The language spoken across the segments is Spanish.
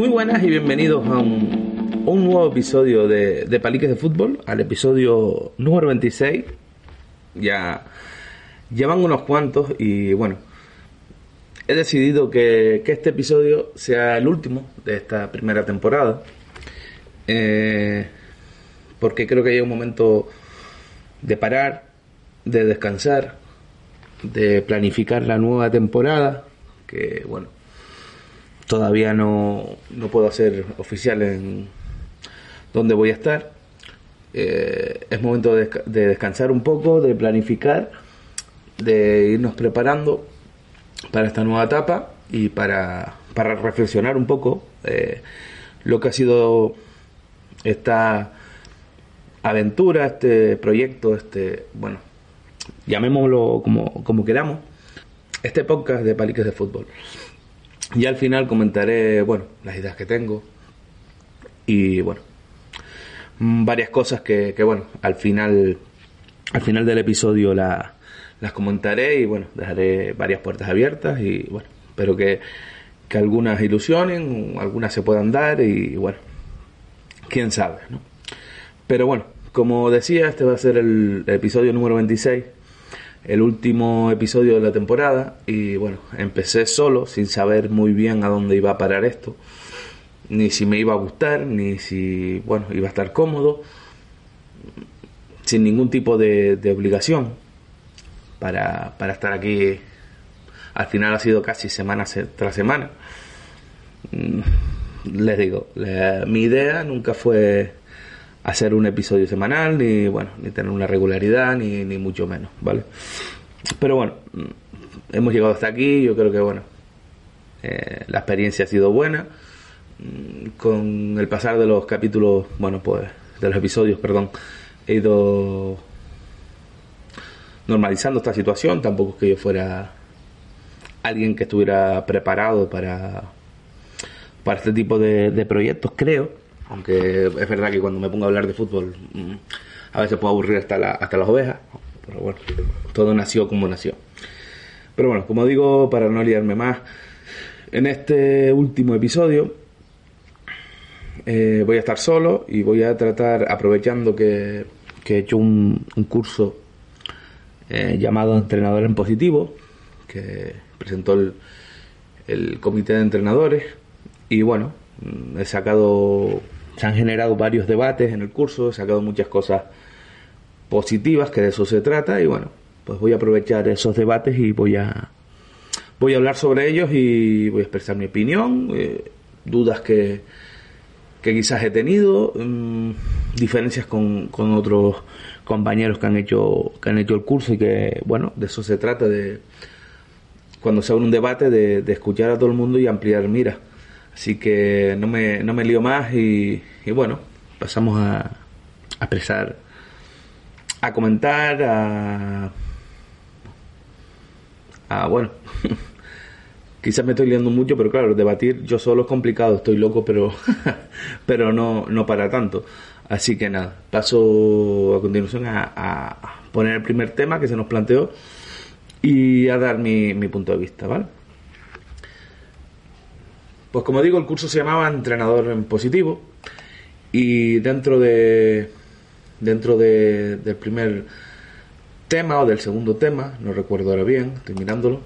Muy buenas y bienvenidos a un, nuevo episodio de, de Paliques de Fútbol, al episodio número 26. Ya llevan unos cuantos y bueno, he decidido que, que este episodio sea el último de esta primera temporada. Eh, porque creo que hay un momento de parar, de descansar, de planificar la nueva temporada, que bueno, todavía no, no puedo hacer oficial en dónde voy a estar. Eh, es momento de, de, descansar un poco, de planificar, de irnos preparando para esta nueva etapa y para, para reflexionar un poco eh, lo que ha sido esta aventura, este proyecto, este, bueno, llamémoslo como, como queramos, este podcast de Paliques de Fútbol. Y al final comentaré, bueno, las ideas que tengo y, bueno, varias cosas que, que bueno, al final, al final del episodio la, las comentaré y, bueno, dejaré varias puertas abiertas y, bueno, espero que, que algunas ilusionen, algunas se puedan dar y, bueno, quién sabe, ¿no? Pero bueno, como decía, este va a ser el, el episodio número 26 el último episodio de la temporada y bueno, empecé solo sin saber muy bien a dónde iba a parar esto, ni si me iba a gustar, ni si bueno, iba a estar cómodo, sin ningún tipo de, de obligación para, para, estar aquí. Al final ha sido casi semana tras semana. Les digo, mi idea nunca fue hacer un episodio semanal, ni bueno, ni tener una regularidad, ni, ni mucho menos, ¿vale? Pero bueno, hemos llegado hasta aquí, yo creo que bueno, eh, la experiencia ha sido buena. Con el pasar de los capítulos, bueno, pues, de los episodios, perdón, he ido normalizando esta situación, tampoco es que yo fuera alguien que estuviera preparado para, para este tipo de proyectos, creo aunque es verdad que cuando me pongo a hablar de fútbol a veces puedo aburrir hasta, hasta las ovejas, pero bueno, todo nació como nació. Pero bueno, como digo, para no liarme más, en este último episodio eh, voy a estar solo y voy a tratar, aprovechando que, he hecho un, curso eh, llamado Entrenador en Positivo, que presentó el, el comité de entrenadores, y bueno, he sacado se han generado varios debates en el curso, he sacado muchas cosas positivas, que de eso se trata, y bueno, pues voy a aprovechar esos debates y voy a voy a hablar sobre ellos y voy a expresar mi opinión, eh, dudas que, que quizás he tenido, mmm, diferencias con, con otros compañeros que han hecho que han hecho el curso y que bueno, de eso se trata de cuando se abre un debate de, de escuchar a todo el mundo y ampliar mira. Así que no me, no me lío más y, y bueno, pasamos a, a expresar, a comentar, a, a bueno, quizás me estoy liando mucho, pero claro, debatir yo solo es complicado, estoy loco, pero, pero no, no para tanto. Así que nada, paso a continuación a, a poner el primer tema que se nos planteó y a dar mi, mi punto de vista, ¿vale? Pues como digo, el curso se llamaba Entrenador en Positivo y dentro de dentro de, del primer tema o del segundo tema, no recuerdo ahora bien, estoy mirándolo,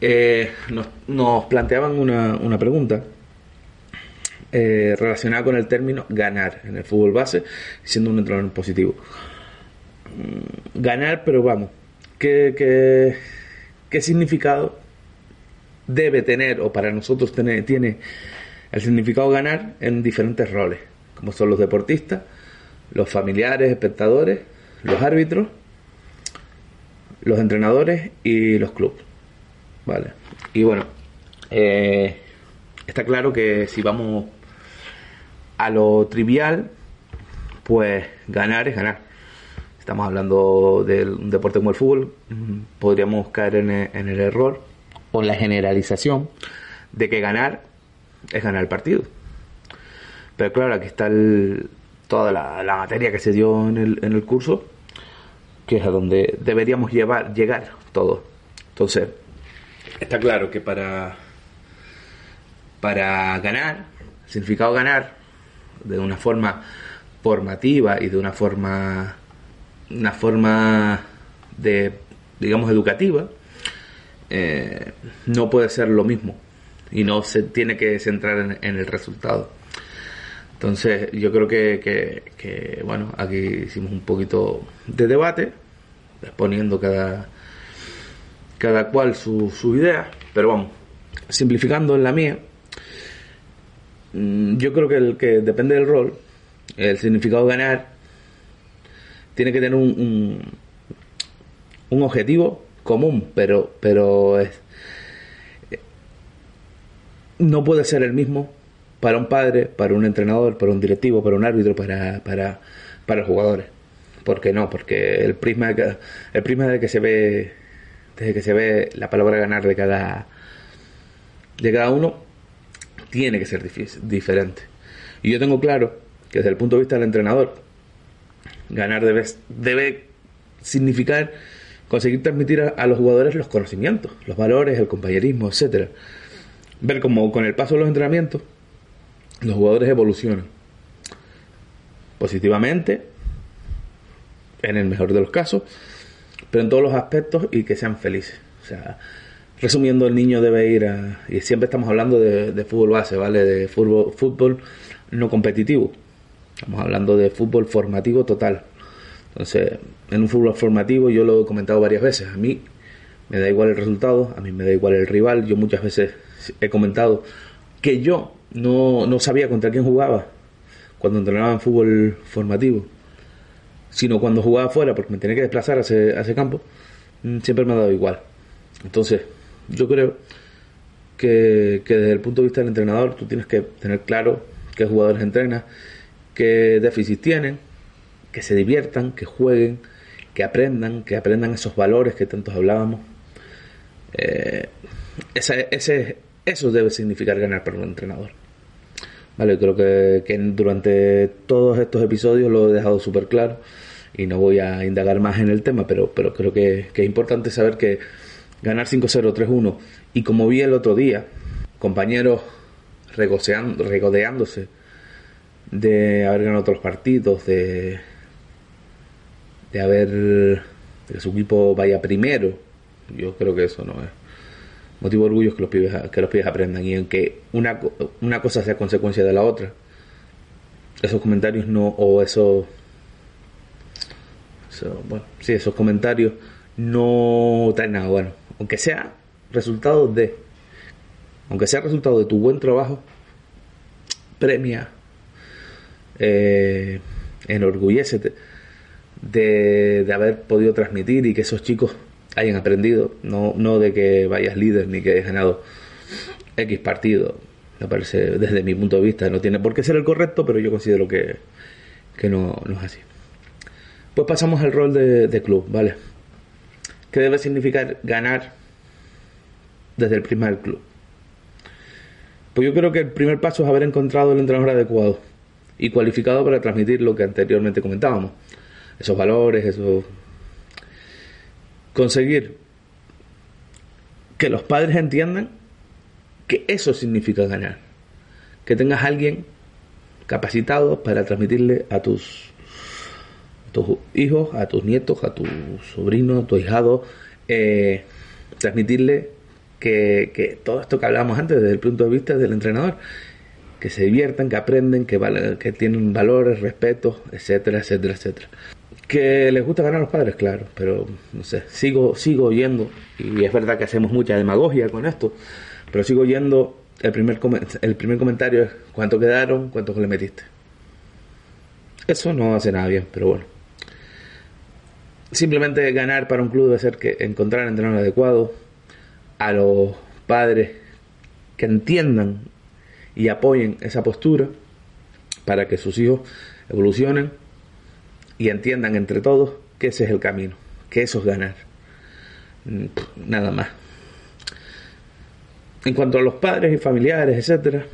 eh, nos, planteaban una, una pregunta eh, relacionada con el término ganar en el fútbol base, siendo un entrenador en positivo. Ganar, pero vamos, ¿qué, qué, qué significado debe tener, o para nosotros tiene, el significado ganar en diferentes roles, como son los deportistas, los familiares, espectadores, los árbitros, los entrenadores y los clubes. Vale. Y bueno, eh, está claro que si vamos a lo trivial, pues ganar es ganar. Estamos hablando de un deporte como el fútbol, podríamos caer en el error o la generalización de que ganar es ganar el partido. Pero claro, aquí está toda la, materia que se dio en el, en el curso, que es a donde deberíamos llevar, llegar todos. Entonces, está claro que para, para ganar, significado ganar, de una forma formativa y de una forma, una forma de, digamos, educativa, eh, no puede ser lo mismo y no se tiene que centrar en, el resultado. Entonces, yo creo que, que, bueno, aquí hicimos un poquito de debate, exponiendo cada, cada cual su, su idea, pero vamos, simplificando en la mía, mm, yo creo que el que depende del rol, el significado de ganar, tiene que tener un, un, un objetivo común, pero, pero es, no puede ser el mismo para un padre, para un entrenador, para un directivo, para un árbitro, para, para, para jugadores. ¿Por qué no? Porque el prisma, el prisma de que se ve, desde que se ve la palabra ganar de cada, de cada uno, tiene que ser diferente. Y yo tengo claro que desde el punto de vista del entrenador, ganar debe, debe significar conseguir transmitir a, los jugadores los conocimientos, los valores, el compañerismo, etcétera. Ver cómo con el paso de los entrenamientos los jugadores evolucionan positivamente, en el mejor de los casos, pero en todos los aspectos y que sean felices. O sea, resumiendo, el niño debe ir a. Y siempre estamos hablando de, de fútbol base, ¿vale? De fútbol, fútbol no competitivo. Estamos hablando de fútbol formativo total. Entonces, en un fútbol formativo, yo lo he comentado varias veces, a mí me da igual el resultado, a mí me da igual el rival, yo muchas veces he comentado que yo no, no sabía contra quién jugaba cuando entrenaba en fútbol formativo, sino cuando jugaba afuera, porque me tenía que desplazar a ese, a ese campo, mm, siempre me ha dado igual. Entonces, yo creo que, que, desde el punto de vista del entrenador, tú tienes que tener claro qué jugadores entrenas, qué déficit tienen, que se diviertan, que jueguen, que aprendan, que aprendan esos valores que tantos hablábamos. Eh, ese, eso debe significar ganar para un entrenador. Vale, creo que, durante todos estos episodios lo he dejado súper claro y no voy a indagar más en el tema, pero, pero creo que, que es importante saber que ganar 5-0, 3-1 y como vi el otro día, compañeros regodeándose de haber ganado otros partidos, de, de haber que su equipo vaya primero. Yo creo que eso no es motivo de orgullo que los pibes, que los aprendan y en que una, una cosa sea consecuencia de la otra. Esos comentarios no, o eso, bueno, sí, esos comentarios no traen nada bueno. Aunque sea resultado de, aunque sea resultado de tu buen trabajo, premia, eh, enorgullécete de, haber podido transmitir y que esos chicos hayan aprendido, no, no de que vayas líder ni que hayas ganado X partido. Me parece, desde mi punto de vista, no tiene por qué ser el correcto, pero yo considero que, que no, no es así. Pues pasamos al rol de, de club, ¿vale? ¿Qué debe significar ganar desde el primer club? Pues yo creo que el primer paso es haber encontrado el entrenador adecuado y cualificado para transmitir lo que anteriormente comentábamos esos valores, eso... Conseguir que los padres entiendan que eso significa ganar. Que tengas alguien capacitado para transmitirle a tus, tus hijos, a tus nietos, a tus sobrinos, a tu hijado, eh, transmitirle que, que, todo esto que hablábamos antes desde el punto de vista del entrenador, que se diviertan, que aprenden, que, que tienen valores, respeto, etcétera, etcétera, etcétera. Que les gusta ganar a los padres, claro, pero no sé, sigo, sigo oyendo, y es verdad que hacemos mucha demagogia con esto, pero sigo oyendo el primer, el primer comentario es cuánto quedaron, cuánto le metiste. Eso no hace nada bien, pero bueno. Simplemente ganar para un club debe ser que encontrar el entrenador adecuado, a los padres que entiendan y apoyen esa postura para que sus hijos evolucionen y entiendan entre todos que ese es el camino, que eso es ganar. Mm, nada más. En cuanto a los padres y familiares, etcétera,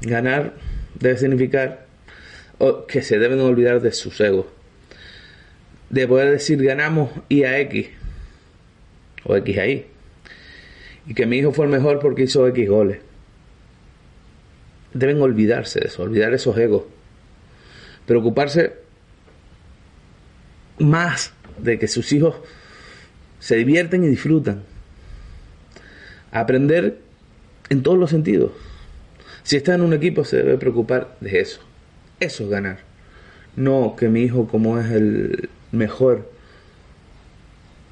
ganar debe significar que se deben olvidar de sus egos. De poder decir ganamos Y a X o X a Y. Y que mi hijo fue el mejor porque hizo X goles. Deben olvidarse de eso, olvidar esos egos. Preocuparse más de que sus hijos se divierten y disfrutan. Aprender en todos los sentidos. Si está en un equipo se debe preocupar de eso. Eso es ganar. No que mi hijo como es el mejor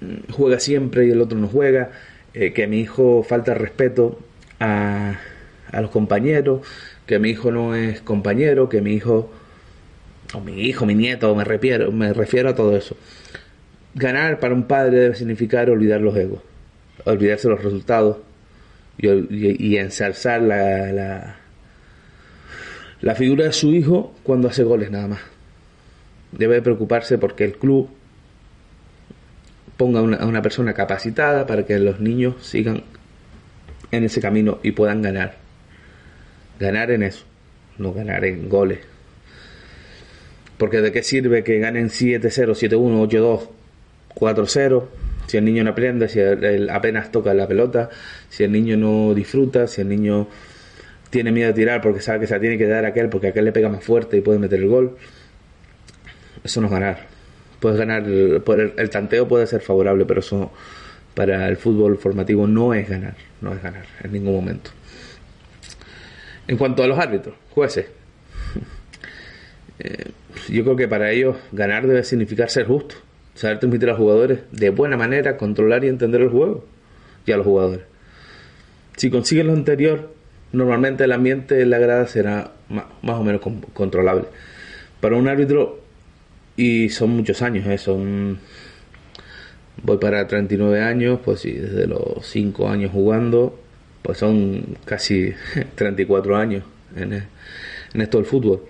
mm, juega siempre y el otro no juega. Eh, que mi hijo falta respeto a, a los compañeros. Que mi hijo no es compañero. Que mi hijo o mi hijo, mi nieto, me refiero, me refiero a todo eso. Ganar para un padre debe significar olvidar los egos, olvidarse los resultados y, ensalzar la, la, figura de su hijo cuando hace goles nada más. Debe preocuparse porque el club ponga a una persona capacitada para que los niños sigan en ese camino y puedan ganar. Ganar en eso, no ganar en goles porque de qué sirve que ganen 7-0, 7-1, 8-2, 4-0, si el niño no aprende, si él apenas toca la pelota, si el niño no disfruta, si el niño tiene miedo de tirar porque sabe que se la tiene que dar a aquel porque aquel le pega más fuerte y puede meter el gol. Eso no es ganar. Puedes ganar, el, el tanteo puede ser favorable, pero eso para el fútbol formativo no es ganar, no es ganar en ningún momento. En cuanto a los árbitros, jueces, eh, yo creo que para ellos ganar debe significar ser justo, saber transmitir a los jugadores de buena manera, controlar y entender el juego y a los jugadores. Si consiguen lo anterior, normalmente el ambiente de la grada será más, o menos controlable. Para un árbitro, y son muchos años, ¿eh? son voy para 39 años, pues sí, desde los 5 años jugando, pues son casi 34 años en, en esto del fútbol.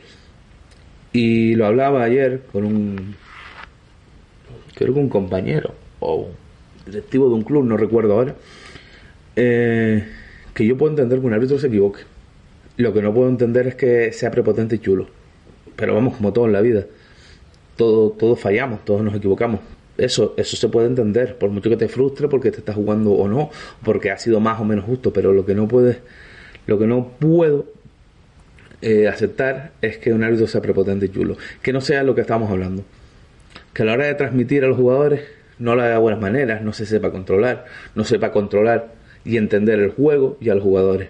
Y lo hablaba ayer con un, creo que un compañero o directivo de un club, no recuerdo ahora, eh, que yo puedo entender que un árbitro se equivoque. Lo que no puedo entender es que sea prepotente y chulo. Pero vamos, como todo en la vida. Todo, todos fallamos, todos nos equivocamos. Eso, eso se puede entender, por mucho que te frustre porque te estás jugando o no, porque ha sido más o menos justo, pero lo que no puedes, lo que no puedo eh, aceptar es que un árbitro sea prepotente y chulo. Que no sea lo que estamos hablando. Que a la hora de transmitir a los jugadores no lo haga de buenas maneras, no se sepa controlar, no sepa controlar y entender el juego y a los jugadores.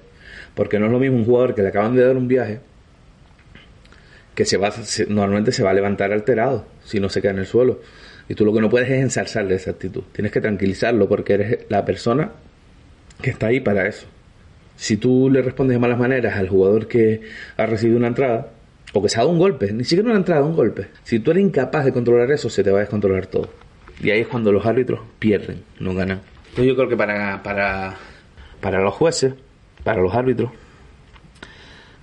Porque no es lo mismo un jugador que le acaban de dar un viaje que se va, normalmente se va a levantar alterado si no se queda en el suelo. Y tú lo que no puedes es ensalzarle esa actitud. Tienes que tranquilizarlo porque eres la persona que está ahí para eso. Si tú le respondes de malas maneras al jugador que ha recibido una entrada, o que se ha dado un golpe, ni siquiera una entrada, un golpe, si tú eres incapaz de controlar eso, se te va a descontrolar todo. Y ahí es cuando los árbitros pierden, no ganan. Entonces yo creo que para, para, para los jueces, para los árbitros,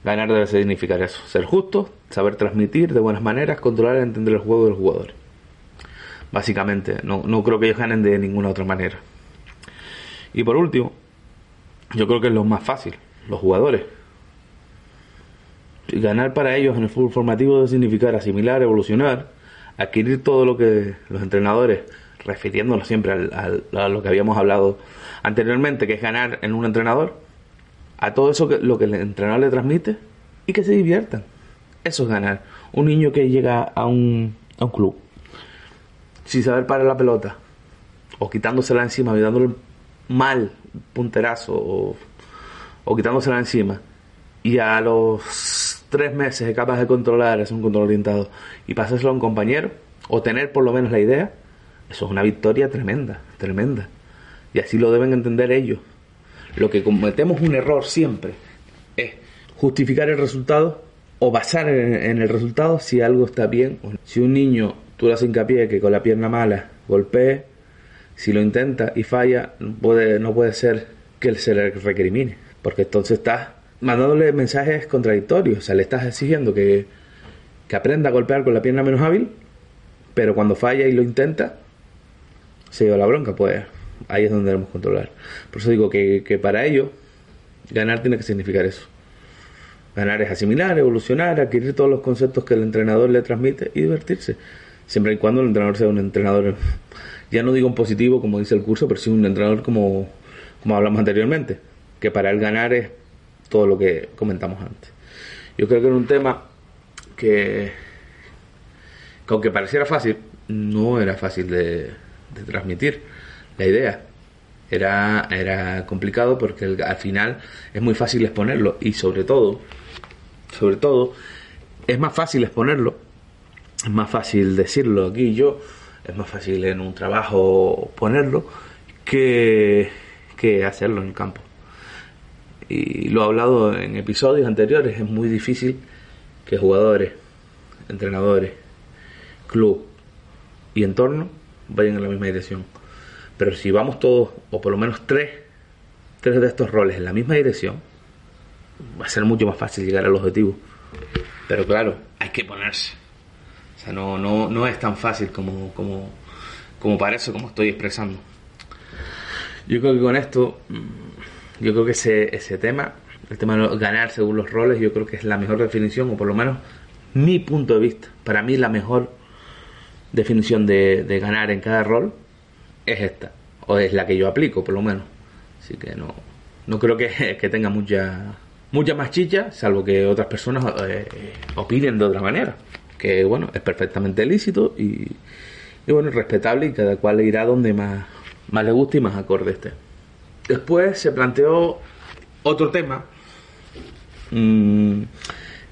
ganar debe significar eso, ser justo, saber transmitir de buenas maneras, controlar y entender el juego del jugador. Básicamente, no, no creo que ellos ganen de ninguna otra manera. Y por último, yo creo que es lo más fácil, los jugadores. Ganar para ellos en el fútbol formativo debe significar asimilar, evolucionar, adquirir todo lo que los entrenadores, refiriéndonos siempre al, a lo que habíamos hablado anteriormente, que es ganar en un entrenador, a todo eso que lo que el entrenador le transmite y que se diviertan. Eso es ganar. Un niño que llega a un, a un club sin saber parar la pelota o quitándosela encima dándole mal punterazo o, o quitándosela encima y a los tres meses es capaz de controlar, es un control orientado y pasárselo a un compañero o tener por lo menos la idea, eso es una victoria tremenda, tremenda. Y así lo deben entender ellos. Lo que cometemos un error siempre es justificar el resultado o basar en, el resultado si algo está bien. o no Si un niño tú le haces hincapié que con la pierna mala golpee, si lo intenta y falla, puede, no puede ser que se le recrimine, porque entonces estás mandándole mensajes contradictorios. O sea, le estás exigiendo que, que aprenda a golpear con la pierna menos hábil, pero cuando falla y lo intenta, se lleva la bronca. Pues ahí es donde debemos controlar. Por eso digo que, que para ello, ganar tiene que significar eso. Ganar es asimilar, evolucionar, adquirir todos los conceptos que el entrenador le transmite y divertirse. Siempre y cuando el entrenador sea un entrenador, ya no digo un positivo como dice el curso, pero sí un entrenador como, como hablamos anteriormente, que para él ganar es todo lo que comentamos antes. Yo creo que era un tema que, que aunque pareciera fácil, no era fácil de, transmitir la idea. Era, era complicado porque al final es muy fácil exponerlo y sobre todo, sobre todo, es más fácil exponerlo, es más fácil decirlo aquí yo, es más fácil en un trabajo ponerlo que, que hacerlo en el campo. Y lo he hablado en episodios anteriores, es muy difícil que jugadores, entrenadores, club y entorno vayan en la misma dirección. Pero si vamos todos, o por lo menos tres, tres de estos roles en la misma dirección, va a ser mucho más fácil llegar al objetivo. Pero claro, hay que ponerse. No, no, no es tan fácil como, como, como parece, como estoy expresando. Yo creo que con esto, mm, yo creo que ese, ese tema, el tema de ganar según los roles, yo creo que es la mejor definición, o por lo menos mi punto de vista. Para mí la mejor definición de, de ganar en cada rol es esta, o es la que yo aplico, por lo menos. Así que no, no creo que, que tenga mucha, mucha más chicha, salvo que otras personas eh, opinen de otra manera. Que bueno, es perfectamente lícito y, y bueno, respetable y cada cual irá donde más, más le guste y más acorde esté. Después se planteó otro tema mm,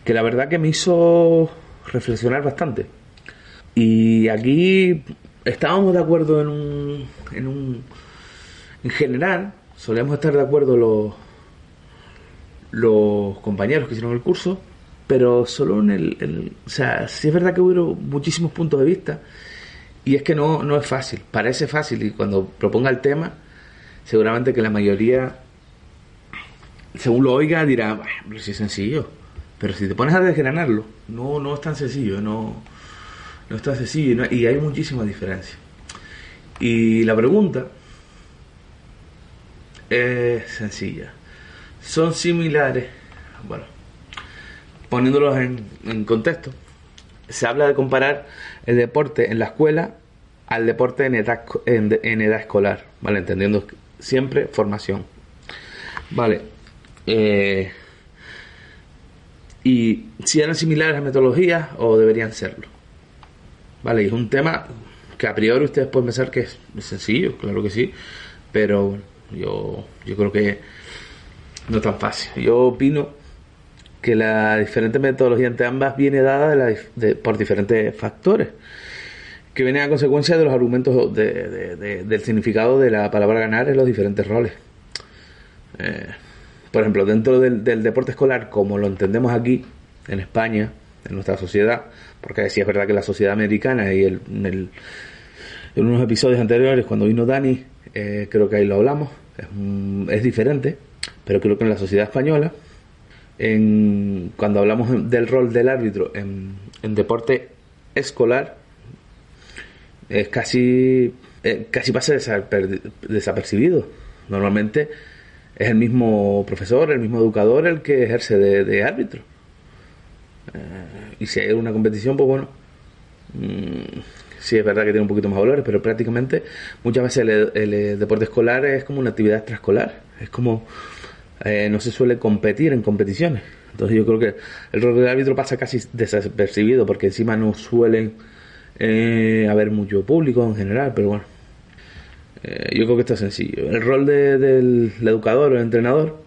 que la verdad que me hizo reflexionar bastante. Y aquí estábamos de acuerdo en un, en un en general, solemos estar de acuerdo los los compañeros que hicieron el curso, pero solo en el, o sea, sí es verdad que hubo muchísimos puntos de vista y es que no, no es fácil, parece fácil y cuando proponga el tema, seguramente que la mayoría, según lo oiga, dirá, "Bah, pero si es sencillo, pero si te pones a desgranarlo, no, no es tan sencillo, no, no es tan sencillo y hay muchísima diferencia. Y la pregunta es sencilla. Son similares, bueno, poniéndolos en, contexto, se habla de comparar el deporte en la escuela al deporte en edad, en, edad escolar, ¿vale? Entendiendo siempre formación. Vale. eh, y si eran similares las metodologías o deberían serlo. Vale, y es un tema que a priori ustedes pueden pensar que es sencillo, claro que sí, pero yo, yo creo que no tan fácil. Yo opino que la diferente metodología entre ambas viene dada de la de- por diferentes factores, que vienen a consecuencia de los argumentos de- de- de- del significado de la palabra ganar en los diferentes roles. Eh, por ejemplo, dentro del, del deporte escolar, como lo entendemos aquí, en España, en nuestra sociedad, porque sí es verdad que la sociedad americana y el, en, el- unos episodios anteriores, cuando vino Dani, eh, creo que ahí lo hablamos, es, es diferente, pero creo que en la sociedad española, en, cuando hablamos del rol del árbitro en, deporte escolar, es casi, eh, casi pasa desaper- desapercibido. Normalmente es el mismo profesor, el mismo educador el que ejerce de, árbitro. Eh, y si hay una competición, pues bueno, mm, sí es verdad que tiene un poquito más valores, pero prácticamente muchas veces el, el, deporte escolar es como una actividad extraescolar. Es como eh, no se suele competir en competiciones. Entonces yo creo que el rol del árbitro pasa casi desapercibido porque encima no suelen eh, haber mucho público en general, pero bueno. Eh, yo creo que esto es sencillo. El rol de- del educador o el entrenador,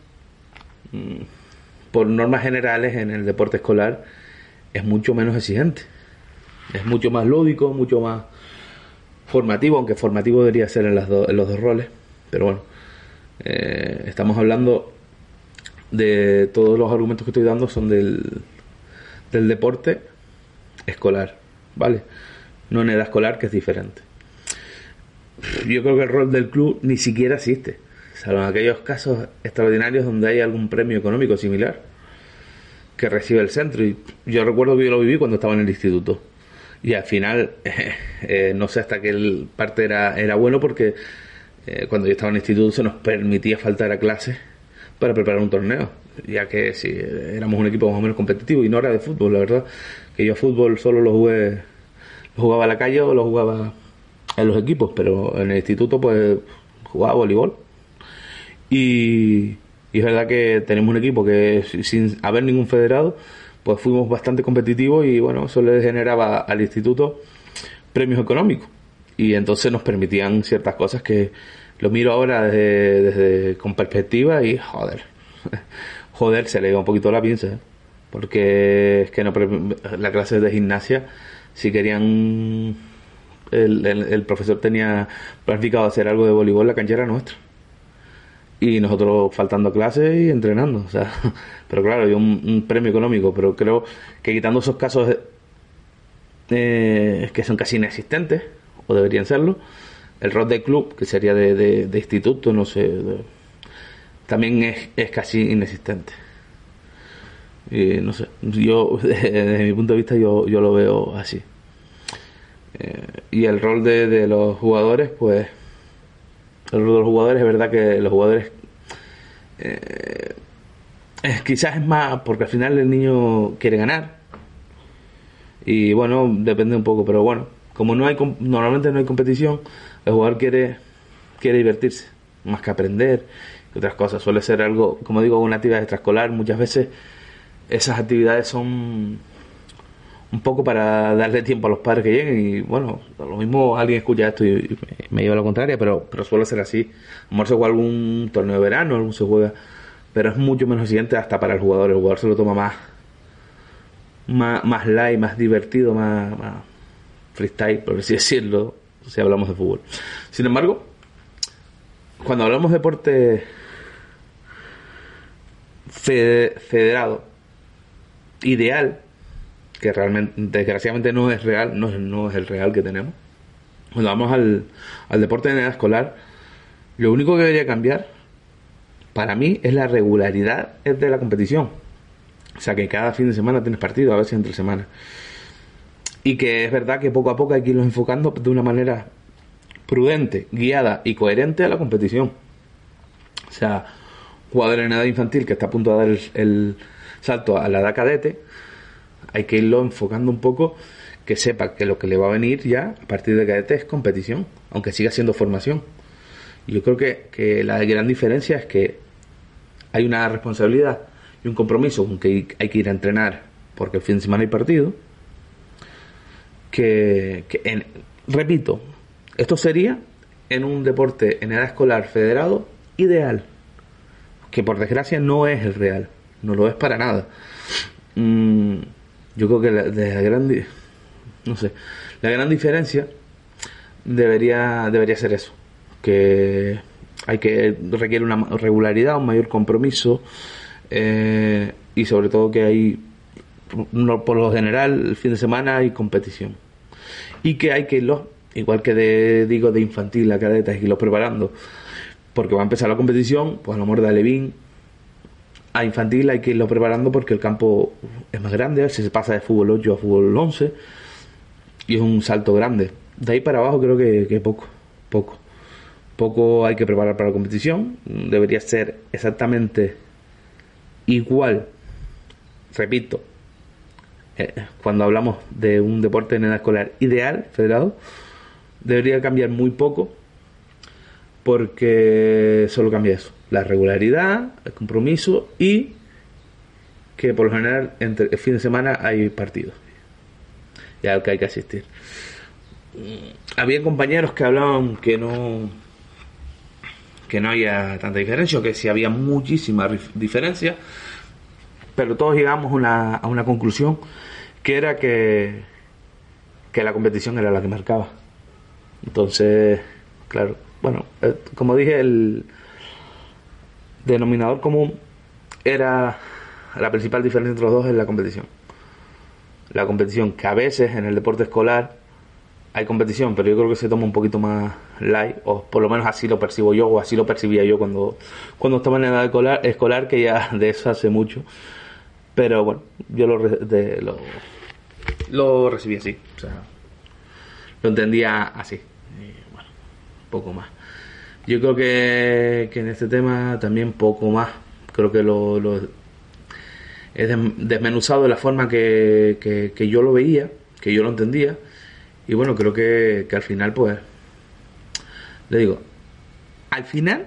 mm, por normas generales en el deporte escolar, es mucho menos exigente. Es mucho más lúdico, mucho más formativo, aunque formativo debería ser en, las en los dos roles. Pero bueno, estamos hablando de todos los argumentos que estoy dando son del, del deporte escolar, ¿vale? No en edad escolar, que es diferente. Yo creo que el rol del club ni siquiera existe. Salvo en aquellos casos extraordinarios donde hay algún premio económico similar que recibe el centro. Y yo recuerdo que yo lo viví cuando estaba en el instituto. Y al final, eh, no sé hasta qué parte era, era bueno porque eh, cuando yo estaba en el instituto se nos permitía faltar a clases para preparar un torneo, ya que si éramos un equipo más o menos competitivo y no era de fútbol, la verdad, que yo fútbol solo lo jugué, lo jugaba a la calle o lo jugaba en los equipos, pero en el instituto pues jugaba voleibol. Y, y es verdad que tenemos un equipo que sin haber ningún federado, pues fuimos bastante competitivos y bueno, eso le generaba al instituto premios económicos. Y entonces nos permitían ciertas cosas que lo miro ahora desde, con perspectiva y joder, joder, se le iba un poquito la pinza, ¿eh? porque es que no la clase de gimnasia, si querían, el, el, profesor tenía planificado hacer algo de voleibol, la cancha era nuestra y nosotros faltando clases y entrenando. O sea, pero claro, hay un, premio económico, pero creo que quitando esos casos eh, que son casi inexistentes, o deberían serlo, el rol de club, que sería de, de, instituto, no sé, también es, es, casi inexistente. Y no sé, yo desde mi punto de vista yo, yo lo veo así. Eh, y el rol de, los jugadores, pues el rol de los jugadores es verdad que los jugadores eh, quizás es más porque al final el niño quiere ganar y bueno depende un poco pero bueno como no hay normalmente no hay competición el jugador quiere, quiere divertirse, más que aprender y otras cosas. Suele ser algo, como digo, una actividad extraescolar. Muchas veces esas actividades son un poco para darle tiempo a los padres que lleguen y bueno, lo mismo alguien escucha esto y, me, lleva a la contraria, pero, pero suele ser así. A lo mejor se juega algún torneo de verano, algún se juega, pero es mucho menos evidente hasta para el jugador. El jugador se lo toma más, más, más light, más divertido, más, más freestyle, por así decirlo si hablamos de fútbol. Sin embargo, cuando hablamos de deporte federado, ideal, que realmente, desgraciadamente no es real, no es, no es el real que tenemos. Cuando vamos al, al deporte de edad escolar, lo único que debería cambiar, para mí, es la regularidad de la competición. O sea, que cada fin de semana tienes partido, a veces entre semanas y que es verdad que poco a poco hay que irlos enfocando de una manera prudente, guiada y coherente a la competición. O sea, jugador en edad infantil que está a punto de dar el, salto a la edad cadete, hay que irlo enfocando un poco que sepa que lo que le va a venir ya a partir de cadete es competición, aunque siga siendo formación. Y yo creo que, que la gran diferencia es que hay una responsabilidad y un compromiso con que hay que ir a entrenar porque el fin de semana hay partido que, repito, esto sería en un deporte en edad escolar federado ideal, que por desgracia no es el real, no lo es para nada. Mm, yo creo que la, la gran, no sé, la gran diferencia debería, debería ser eso, que hay que requiere una regularidad, un mayor compromiso eh, y sobre todo que hay por lo general el fin de semana hay competición. Y que hay que irlo igual que de, digo de infantil a cadeta hay que irlos preparando. Porque va a empezar la competición pues a lo mejor de Alevín a infantil hay que irlo preparando porque el campo es más grande. Si se pasa de fútbol 8 a fútbol 11 y es un salto grande. De ahí para abajo creo que, que poco poco. Poco hay que preparar para la competición. Debería ser exactamente igual. Repito eh, cuando hablamos de un deporte en edad escolar ideal, federado, debería cambiar muy poco porque solo cambia eso, la regularidad, el compromiso y que por lo general entre el fin de semana hay partidos y al que hay que asistir. Mm, había compañeros que hablaban que no que no había tanta diferencia que sí había muchísima diferencia pero todos llegamos a una, conclusión que era que, que la competición era la que marcaba. Entonces, claro, bueno, eh, como dije, el denominador común era la principal diferencia entre los dos es la competición. La competición que a veces en el deporte escolar hay competición, pero yo creo que se toma un poquito más light, o por lo menos así lo percibo yo, o así lo percibía yo cuando, cuando estaba en edad escolar, escolar, que ya de eso hace mucho. Pero bueno, yo lo, de, lo, lo recibí así, o sea, lo entendía así. Y bueno, poco más. Yo creo que, que en este tema también poco más. Creo que lo, lo he desmenuzado de la forma que, que, que yo lo veía, que yo lo entendía y bueno, creo que, al final, pues, le digo, al final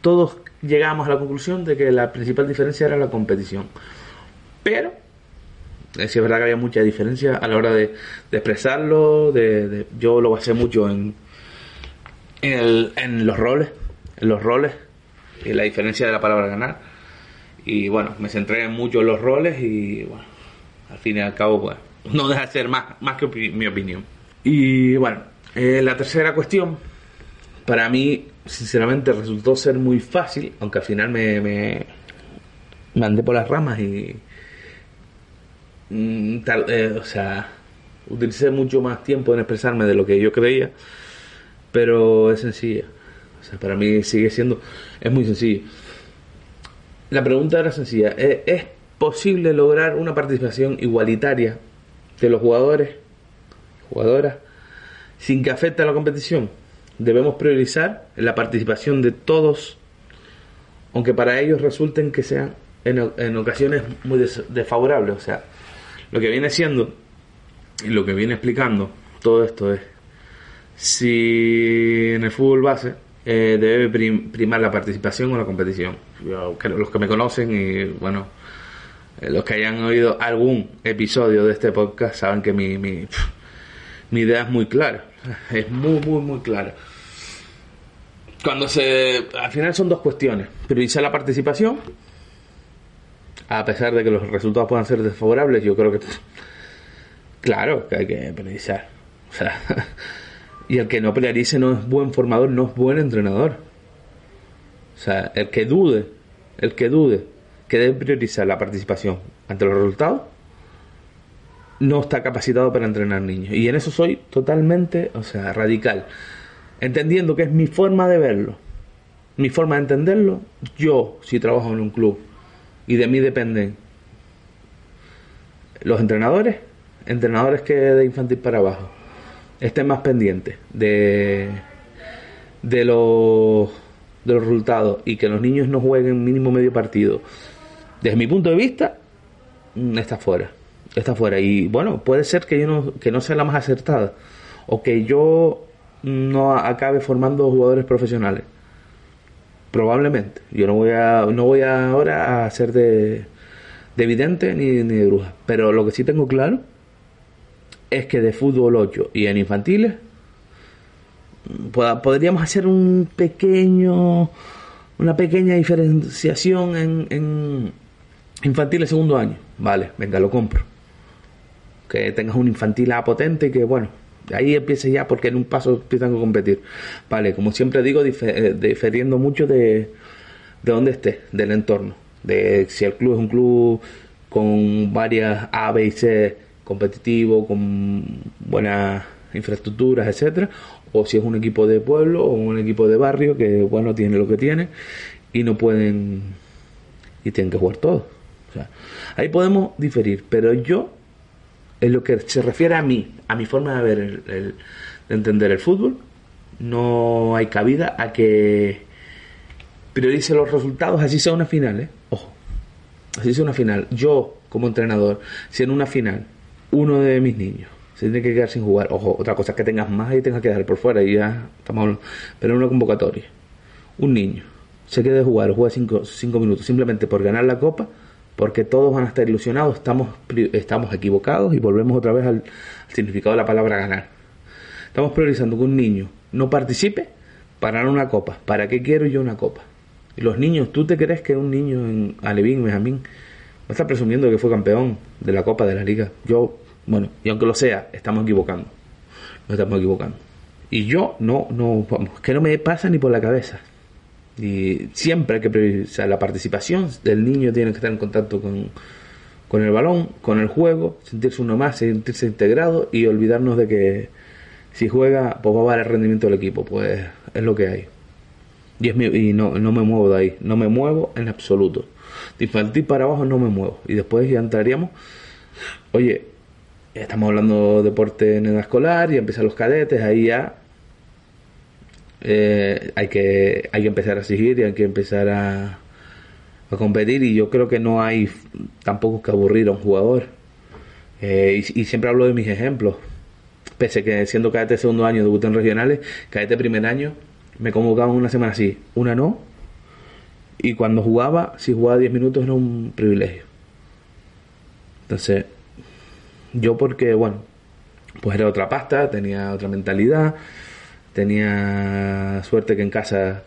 todos llegamos a la conclusión de que la principal diferencia era la competición. Pero, eh, es verdad que había mucha diferencia a la hora de, expresarlo, de, yo lo basé mucho en, en, los roles, en los roles, y la diferencia de la palabra ganar. Y bueno, me centré mucho en los roles y bueno, al fin y al cabo, pues, no deja de ser más, más que mi opinión. Y bueno, eh, la tercera cuestión, para mí, sinceramente, resultó ser muy fácil, aunque al final me, me, andé por las ramas y. Mm, eh, o sea, utilicé mucho más tiempo en expresarme de lo que yo creía, pero es sencilla. O sea, para mí sigue siendo. Es muy sencillo. La pregunta era sencilla: ¿es, ¿es posible lograr una participación igualitaria de los jugadores? jugadoras, sin que afecte a la competición. Debemos priorizar la participación de todos, aunque para ellos resulten que sean en, ocasiones muy desfavorables. O sea, lo que viene siendo y lo que viene explicando todo esto es si en el fútbol base eh, debe primar la participación o la competición. los que me conocen y bueno, eh, los que hayan oído algún episodio de este podcast saben que mi, mi idea es muy clara. Es muy, muy, muy clara. Cuando se. Al final son dos cuestiones. Priorizar la participación. A pesar de que los resultados puedan ser desfavorables, yo creo que. Claro que hay que priorizar. O sea. Y el que no priorice no es buen formador, no es buen entrenador. O sea, el que dude, el que dude que debe priorizar la participación ante los resultados, no está capacitado para entrenar niños. Y en eso soy totalmente, o sea, radical. Entendiendo que es mi forma de verlo, mi forma de entenderlo. Yo, si trabajo en un club y de mí dependen los entrenadores, entrenadores que de infantil para abajo, estén más pendientes de, de, los, de los resultados y que los niños no jueguen mínimo medio partido. Desde mi punto de vista, mm, está fuera está fuera. Y bueno, puede ser que yo no, que no sea la más acertada o que yo no acabe formando jugadores profesionales. Probablemente. Yo no voy a, no voy ahora a ser de, de evidente ni, ni de bruja. Pero lo que sí tengo claro es que de fútbol 8 y en infantiles podríamos hacer un pequeño una pequeña diferenciación en, en infantiles segundo año. Vale, venga, lo compro que tengas un infantil A potente que, bueno, ahí empieces ya porque en un paso empiezan a competir. Vale, como siempre digo, eh, diferiendo mucho de, de dónde esté, del entorno. De si el club es un club con varias A, B y C competitivo, con buenas infraestructuras, etcétera, o si es un equipo de pueblo o un equipo de barrio que bueno tiene lo que tiene y no pueden y tienen que jugar todo. Ahí podemos diferir, pero yo en lo que se refiere a mí, a mi forma de ver, el, de entender el fútbol, no hay cabida a que priorice los resultados, así sea una final, ¿eh? Ojo, así sea una final. Yo, como entrenador, si en una final uno de mis niños se tiene que quedar sin jugar, ojo, otra cosa es que tengas más y tengas que quedar por fuera y ya estamos hablando, pero en una convocatoria, un niño se quede de jugar, juega cinco, cinco minutos simplemente por ganar la copa, porque todos van a estar ilusionados, estamos, estamos equivocados y volvemos otra vez al, significado de la palabra ganar. Estamos priorizando que un niño no participe para una copa. ¿Para qué quiero yo una copa? Y los niños, ¿tú te crees que un niño en Alevín, Benjamín, va a estar presumiendo que fue campeón de la copa de la liga? Yo, bueno, y aunque lo sea, estamos equivocando. Nos estamos equivocando. Y yo no, no, que no me pasa ni por la cabeza. Y siempre hay que priorizar la participación del niño, tiene que estar en contacto con, el balón, con el juego, sentirse uno más, sentirse integrado y olvidarnos de que Si juega, pues va a valer el rendimiento del equipo, pues es lo que hay. Y, es mi- y no, no me muevo de ahí, no me muevo en absoluto. De infantil para abajo no me muevo. Y después ya entraríamos, oye, estamos hablando de deporte en edad escolar, ya empiezan los cadetes, ahí ya eh, hay, que, hay que empezar a exigir y hay que empezar a, a competir y yo creo que no hay tampoco que aburrir a un jugador. Eh, y, y siempre hablo de mis ejemplos. Pese que siendo cadete segundo año, debuté en regionales, cadete primer año, me convocaban una semana así, una no. Y cuando jugaba, si jugaba 10 minutos era un privilegio. Entonces, yo porque, bueno, pues era otra pasta, tenía otra mentalidad, tenía suerte que en casa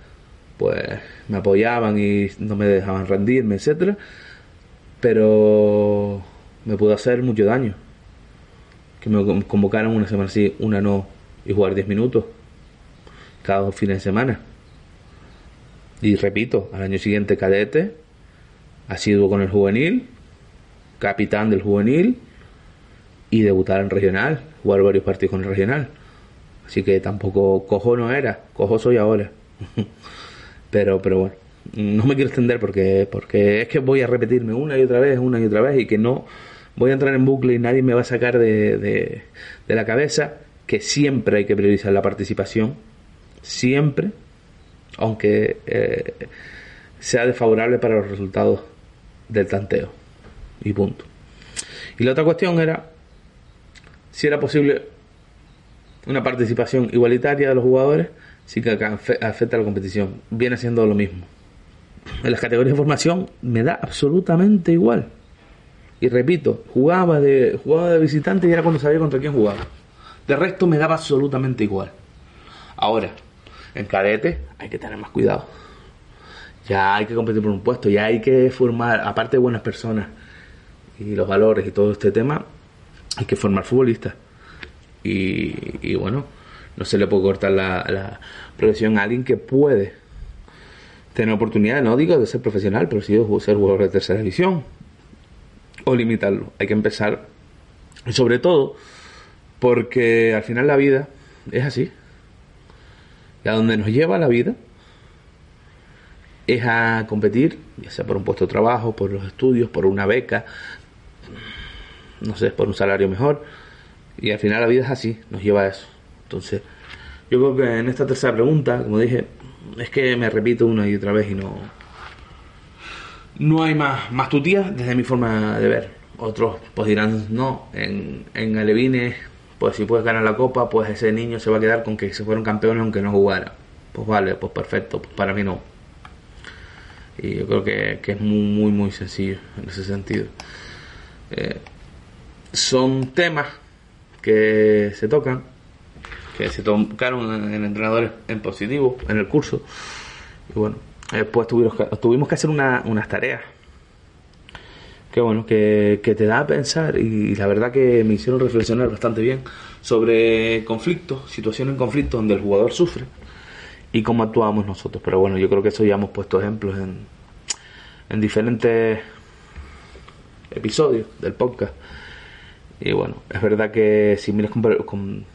pues me apoyaban y no me dejaban rendirme, etcétera, pero me pudo hacer mucho daño. Que me con- convocaran una semana así, una no, y jugar 10 minutos cada dos fines de semana. Y repito, al año siguiente cadete, asiduo con el juvenil, capitán del juvenil y debutar en regional, jugar varios partidos con el regional. Así que tampoco cojo no era, cojo soy ahora. pero, pero bueno, no me quiero extender porque, porque es que voy a repetirme una y otra vez, una y otra vez, y que no voy a entrar en bucle y nadie me va a sacar de, de, de la cabeza que siempre hay que priorizar la participación, siempre, aunque eh, sea desfavorable para los resultados del tanteo. Y punto. Y la otra cuestión era si era posible una participación igualitaria de los jugadores sin que afe- afecte a la competición. Viene siendo lo mismo. En las categorías de formación me da absolutamente igual. Y repito, jugaba de, jugaba de visitante y era cuando sabía contra quién jugaba. De resto me daba absolutamente igual. Ahora, en cadete hay que tener más cuidado. Ya hay que competir por un puesto, ya hay que formar, aparte de buenas personas y los valores y todo este tema, hay que formar futbolistas. Y, bueno, no se le puede cortar la, progresión a alguien que puede tener oportunidad, no digo de ser profesional, pero sí de ser jugador de tercera división. O limitarlo. Hay que empezar. Y sobre todo, porque al final la vida es así. Y a donde nos lleva la vida es a competir, ya sea por un puesto de trabajo, por los estudios, por una beca, no sé, por un salario mejor. Y al final la vida es así, nos lleva a eso. Entonces, yo creo que en esta tercera pregunta, como dije, es que me repito una y otra vez y no. No hay más, más tutía desde mi forma de ver. Otros pues dirán, no, en, en Alevines, pues si puedes ganar la copa, pues ese niño se va a quedar con que se fueron campeones aunque no jugara. Pues vale, pues perfecto, pues para mí no. Y yo creo que, que es muy, muy, muy sencillo en ese sentido. Eh, son temas que se tocan, que se tocaron en, en entrenadores en positivo en el curso. Y bueno, después tuvimos que, tuvimos que hacer una- unas tareas que bueno, que, que te da a pensar y, la verdad que me hicieron reflexionar bastante bien sobre conflictos, situaciones en conflicto donde el jugador sufre y cómo actuamos nosotros. Pero bueno, yo creo que eso ya hemos puesto ejemplos en, en diferentes episodios del podcast. Y bueno, es verdad que si miras con, con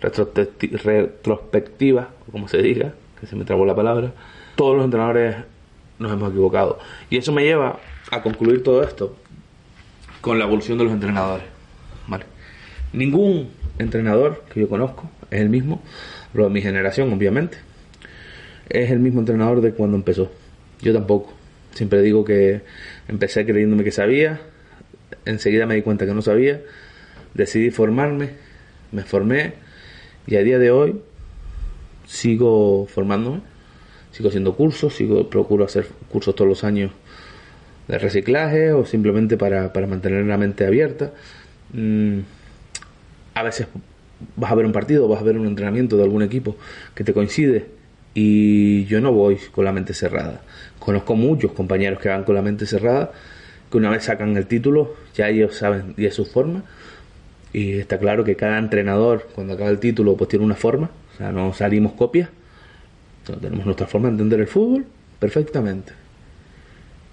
retrospecti- retrospectiva, como se diga, que se me trabó la palabra, todos los entrenadores nos hemos equivocado. Y eso me lleva a concluir todo esto con la evolución de los entrenadores. ¿vale? Ningún entrenador que yo conozco es el mismo, lo de mi generación, obviamente, es el mismo entrenador de cuando empezó. Yo tampoco. Siempre digo que empecé creyéndome que sabía, enseguida me di cuenta que no sabía, decidí formarme, me formé y a día de hoy sigo formándome, sigo haciendo cursos, sigo procuro hacer cursos todos los años de reciclaje o simplemente para, para mantener la mente abierta. Mm, a veces vas a ver un partido, vas a ver un entrenamiento de algún equipo que te coincide y yo no voy con la mente cerrada. Conozco muchos compañeros que van con la mente cerrada, que una vez sacan el título, ya ellos saben y es su forma. Y está claro que cada entrenador, cuando acaba el título, pues tiene una forma. O sea, no salimos copias. Tenemos nuestra forma de entender el fútbol perfectamente.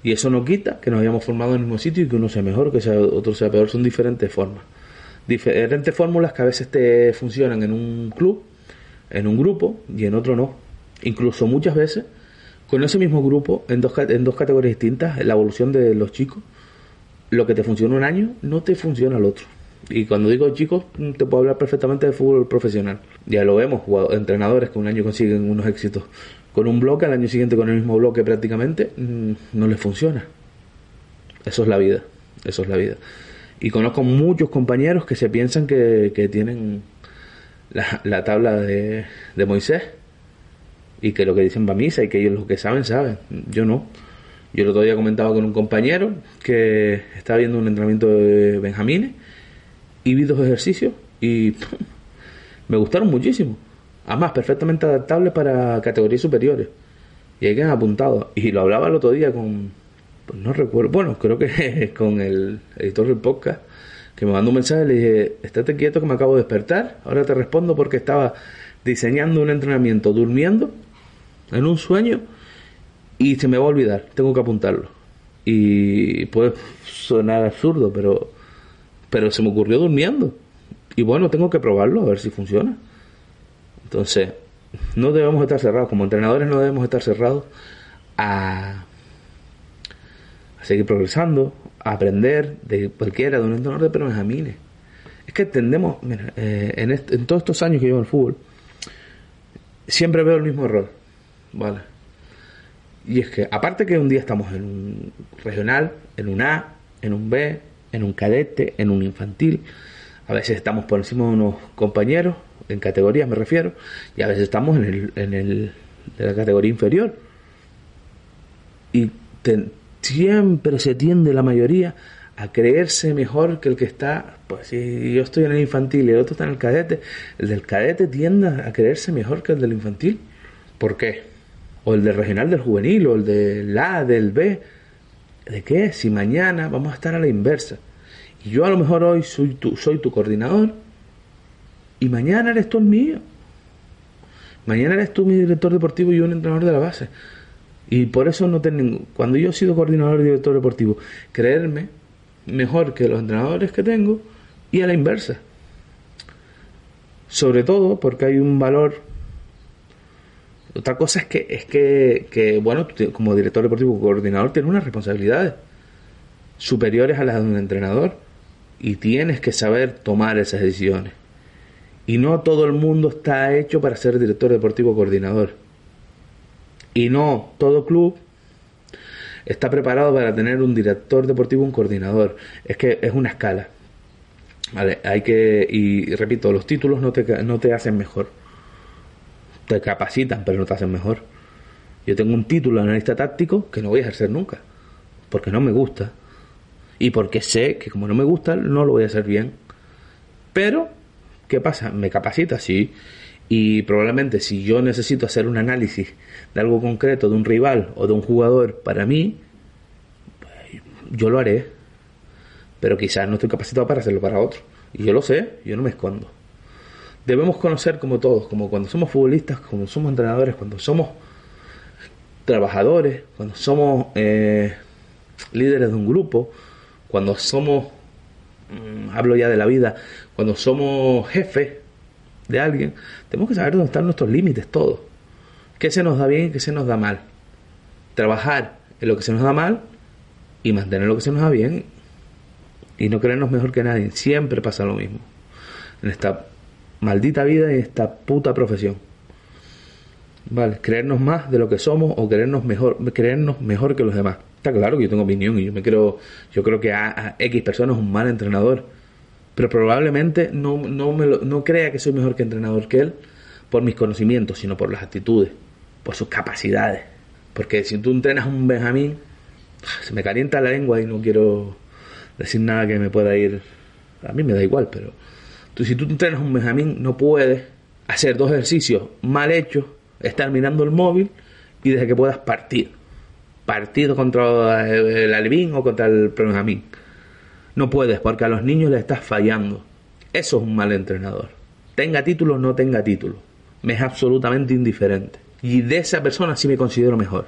Y eso no quita que nos hayamos formado en el mismo sitio y que uno sea mejor, que sea, otro sea peor. Son diferentes formas diferentes fórmulas que a veces te funcionan en un club, en un grupo y en otro no. Incluso muchas veces con ese mismo grupo, en dos, en dos categorías distintas, la evolución de los chicos, lo que te funciona un año no te funciona al otro. Y cuando digo chicos, te puedo hablar perfectamente de fútbol profesional. Ya lo vemos, entrenadores que un año consiguen unos éxitos con un bloque, al año siguiente con el mismo bloque prácticamente, mm, no les funciona. Eso es la vida, eso es la vida. Y conozco muchos compañeros que se piensan que, que tienen la, la tabla de, de Moisés y que lo que dicen va a misa y que ellos lo que saben, saben. Yo no. Yo el otro día comentaba con un compañero que estaba viendo un entrenamiento de Benjamines y vi dos ejercicios y me gustaron muchísimo. Además, perfectamente adaptables para categorías superiores. Y hay que han apuntado. Y lo hablaba el otro día con, pues no recuerdo, bueno, creo que con el editor del podcast, que me mandó un mensaje le dije, estate quieto que me acabo de despertar. Ahora te respondo porque estaba diseñando un entrenamiento durmiendo en un sueño y se me va a olvidar, tengo que apuntarlo. Y puede sonar absurdo, pero, pero se me ocurrió durmiendo. Y bueno, tengo que probarlo a ver si funciona. Entonces, no debemos estar cerrados, como entrenadores no debemos estar cerrados a, seguir progresando, a aprender de cualquiera, de un entrenador de Benjamines. Es que tendemos, mira, eh, en, en todos estos años que llevo en el fútbol, siempre veo el mismo error ¿vale? Y es que, aparte que un día estamos en un regional, en un A, en un B, en un cadete, en un infantil, a veces estamos por encima de unos compañeros, en categorías me refiero, y a veces estamos en el, en el de la categoría inferior. Y siempre se tiende la mayoría a creerse mejor que el que está, pues si yo estoy en el infantil y el otro está en el cadete, el del cadete tiende a creerse mejor que el del infantil. ¿Por qué? O el del regional del juvenil, o el del A, del B. ¿De qué? Si mañana vamos a estar a la inversa. Y yo a lo mejor hoy soy tu, soy tu coordinador y mañana eres tú el mío. Mañana eres tú mi director deportivo y yo un entrenador de la base. Y por eso no tengo, cuando yo he sido coordinador y director deportivo, creerme mejor que los entrenadores que tengo y a la inversa. Sobre todo porque hay un valor otra cosa es que, es que, que bueno, como director deportivo coordinador tienes unas responsabilidades superiores a las de un entrenador y tienes que saber tomar esas decisiones. Y no todo el mundo está hecho para ser director deportivo coordinador. Y no todo club está preparado para tener un director deportivo un coordinador. Es que es una escala. Vale, hay que, y repito, los títulos no te, no te hacen mejor te capacitan, pero no te hacen mejor. Yo tengo un título de analista táctico que no voy a ejercer nunca, porque no me gusta. Y porque sé que como no me gusta, no lo voy a hacer bien. Pero, ¿qué pasa? Me capacita, sí. Y probablemente si yo necesito hacer un análisis de algo concreto, de un rival o de un jugador para mí, pues, yo lo haré. Pero quizás no estoy capacitado para hacerlo para otro. Y yo lo sé, yo no me escondo debemos conocer como todos, como cuando somos futbolistas, cuando somos entrenadores, cuando somos trabajadores, cuando somos eh, líderes de un grupo, cuando somos, mm, hablo ya de la vida, cuando somos jefes de alguien, tenemos que saber dónde están nuestros límites todos. ¿Qué se nos da bien y qué se nos da mal? Trabajar en lo que se nos da mal y mantener lo que se nos da bien y no creernos mejor que nadie. Siempre pasa lo mismo. En esta maldita vida y esta puta profesión. Vale, creernos más de lo que somos o creernos mejor, creernos mejor que los demás. Está claro que yo tengo opinión y yo me creo, yo creo que a, X personas es un mal entrenador, pero probablemente no, no, me no crea que soy mejor que entrenador que él por mis conocimientos, sino por las actitudes, por sus capacidades. Porque si tú entrenas a un Benjamín, se me calienta la lengua y no quiero decir nada que me pueda ir. A mí me da igual, pero si tú entrenas un Benjamín, no puedes hacer dos ejercicios mal hechos, estar mirando el móvil y desde que puedas partir. Partido contra el Alvin o contra el Benjamín. No puedes porque a los niños les estás fallando. Eso es un mal entrenador. Tenga título o no tenga título. Me es absolutamente indiferente. Y de esa persona sí me considero mejor.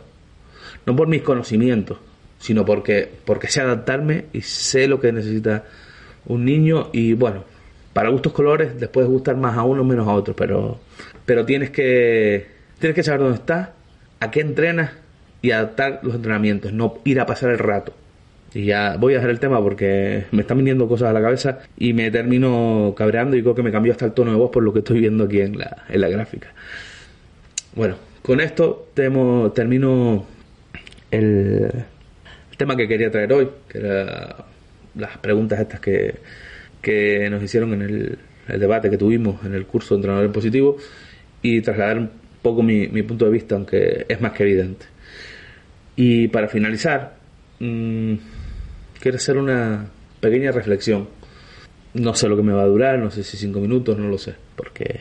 No por mis conocimientos, sino porque, porque sé adaptarme y sé lo que necesita un niño y bueno, para gustos colores, después gustar más a uno menos a otro, pero, pero tienes que, tienes que saber dónde estás, a qué entrenas y adaptar los entrenamientos, no ir a pasar el rato. Y ya voy a dejar el tema porque me están viniendo cosas a la cabeza y me termino cabreando y creo que me cambió hasta el tono de voz por lo que estoy viendo aquí en la, en la gráfica. Bueno, con esto termino el, el tema que quería traer hoy, que era las preguntas estas que, que nos hicieron en el, debate que tuvimos en el curso de entrenador en positivo y trasladar un poco mi, punto de vista, aunque es más que evidente. Y para finalizar, mmm, quiero hacer una pequeña reflexión. No sé lo que me va a durar, no sé si cinco minutos, no lo sé, porque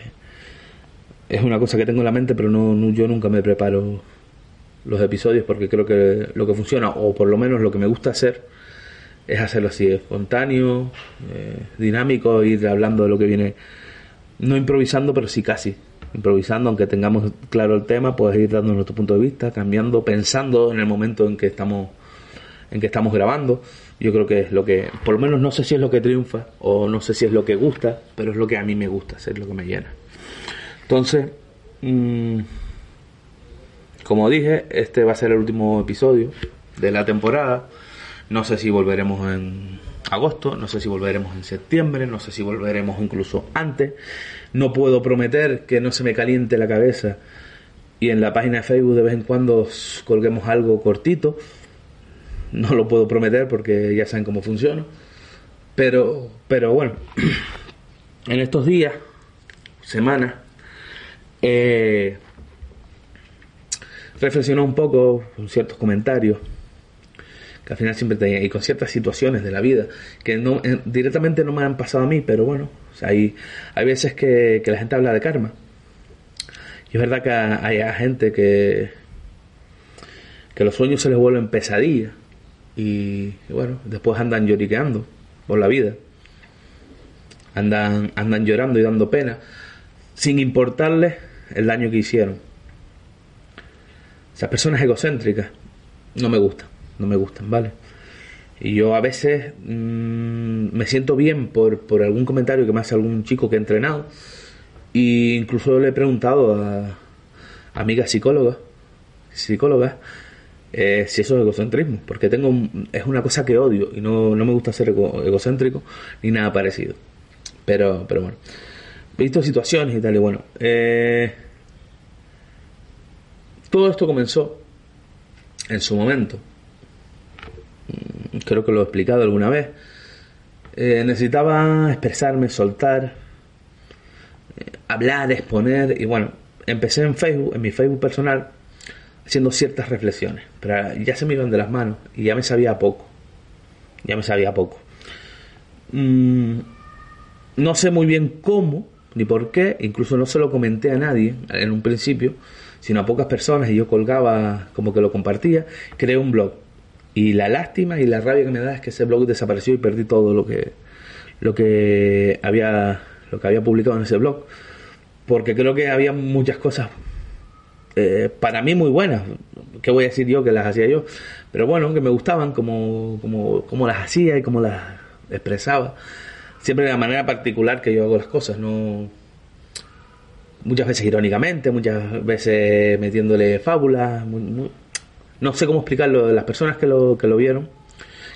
es una cosa que tengo en la mente, pero no yo nunca me preparo los episodios porque creo que lo que funciona, o por lo menos lo que me gusta hacer, es hacerlo así, espontáneo, eh, dinámico, ir hablando de lo que viene, no improvisando, pero sí casi improvisando, aunque tengamos claro el tema, puedes ir dando nuestro punto de vista, cambiando, pensando en el momento en que estamos en que estamos grabando. Yo creo que es lo que, por lo menos no sé si es lo que triunfa o no sé si es lo que gusta, pero es lo que a mí me gusta, es lo que me llena. Entonces, mmm, como dije, este va a ser el último episodio de la temporada. No sé si volveremos en agosto, no sé si volveremos en septiembre, no sé si volveremos incluso antes. No puedo prometer que no se me caliente la cabeza y en la página de Facebook de vez en cuando colguemos algo cortito. No lo puedo prometer porque ya saben cómo funciona. Pero, pero bueno, en estos días, semanas, eh, un poco con ciertos comentarios que al final siempre tenía, y con ciertas situaciones de la vida que no eh, directamente no me han pasado a mí, pero bueno, hay, hay veces que, la gente habla de karma. Y es verdad que hay, gente que, que los sueños se les vuelven pesadillas y, y, bueno, después andan lloriqueando por la vida. Andan, andan llorando y dando pena sin importarles el daño que hicieron. Esas personas egocéntricas no me gustan, no me gustan, ¿vale? Y yo a veces mmm, me siento bien por, por, algún comentario que me hace algún chico que ha entrenado. E incluso le he preguntado a, a amigas psicólogas, eh, si eso es egocentrismo. Porque tengo es una cosa que odio y no, no me gusta ser ego, egocéntrico ni nada parecido. Pero, pero bueno. He visto situaciones y tal, y bueno. Eh, todo esto comenzó en su momento creo que lo he explicado alguna vez, eh, necesitaba expresarme, soltar, eh, hablar, exponer y bueno, empecé en Facebook, en mi Facebook personal, haciendo ciertas reflexiones, pero ya se me iban de las manos y ya me sabía poco, ya me sabía poco. Mm, no sé muy bien cómo ni por qué, incluso no se lo comenté a nadie en un principio, sino a pocas personas y yo colgaba como que lo compartía, creé un blog y la lástima y la rabia que me da es que ese blog desapareció y perdí todo lo que lo que había lo que había publicado en ese blog. Porque creo que había muchas cosas eh, para mí muy buenas. Que voy a decir yo que las hacía yo pero bueno que me gustaban como, como, como las hacía y como las expresaba. Siempre de la manera particular que yo hago las cosas no muchas veces irónicamente muchas veces metiéndole fábulas no sé cómo explicarlo, las personas que lo, que lo vieron,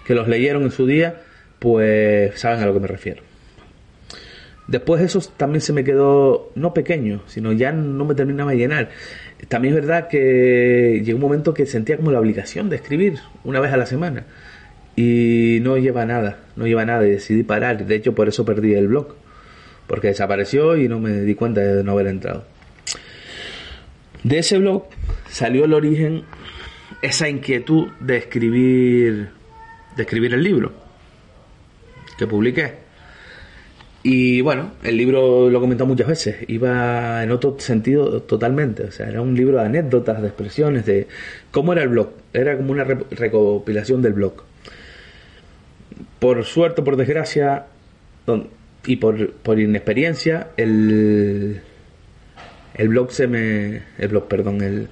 que los leyeron en su día, pues saben a lo que me refiero. Después eso también se me quedó no pequeño, sino ya no me terminaba de llenar. También es verdad que llegó un momento que sentía como la obligación de escribir una vez a la semana. Y no lleva nada, no lleva nada y decidí parar. De hecho, por eso perdí el blog. Porque desapareció y no me di cuenta de no haber entrado. De ese blog salió el origen esa inquietud de escribir, de escribir el libro que publiqué. Y bueno, el libro lo he comentado muchas veces, iba en otro sentido totalmente, o sea, era un libro de anécdotas, de expresiones, de cómo era el blog, era como una recopilación del blog. Por suerte, por desgracia, y por, por inexperiencia, el, el blog se me, el blog, perdón, el,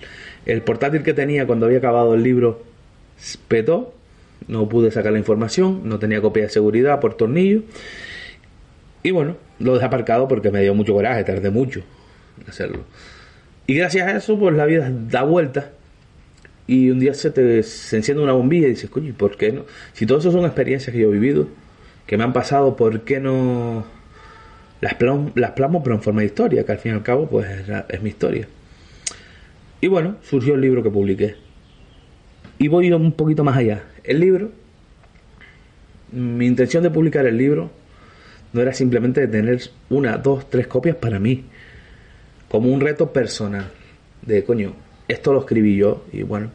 el portátil que tenía cuando había acabado el libro petó, no pude sacar la información, no tenía copia de seguridad por tornillo Y bueno, lo dejé aparcado porque me dio mucho coraje, tardé mucho en hacerlo. Y gracias a eso, pues la vida da vuelta. Y un día se te se enciende una bombilla y dices, coño, ¿y ¿por qué no? Si todo eso son experiencias que yo he vivido, que me han pasado, ¿por qué no las, plam- las plasmo pero en forma de historia? Que al fin y al cabo, pues es mi historia. Y bueno, surgió el libro que publiqué. Y voy un poquito más allá. El libro, mi intención de publicar el libro no era simplemente tener una, dos, tres copias para mí, como un reto personal. De coño, esto lo escribí yo y bueno,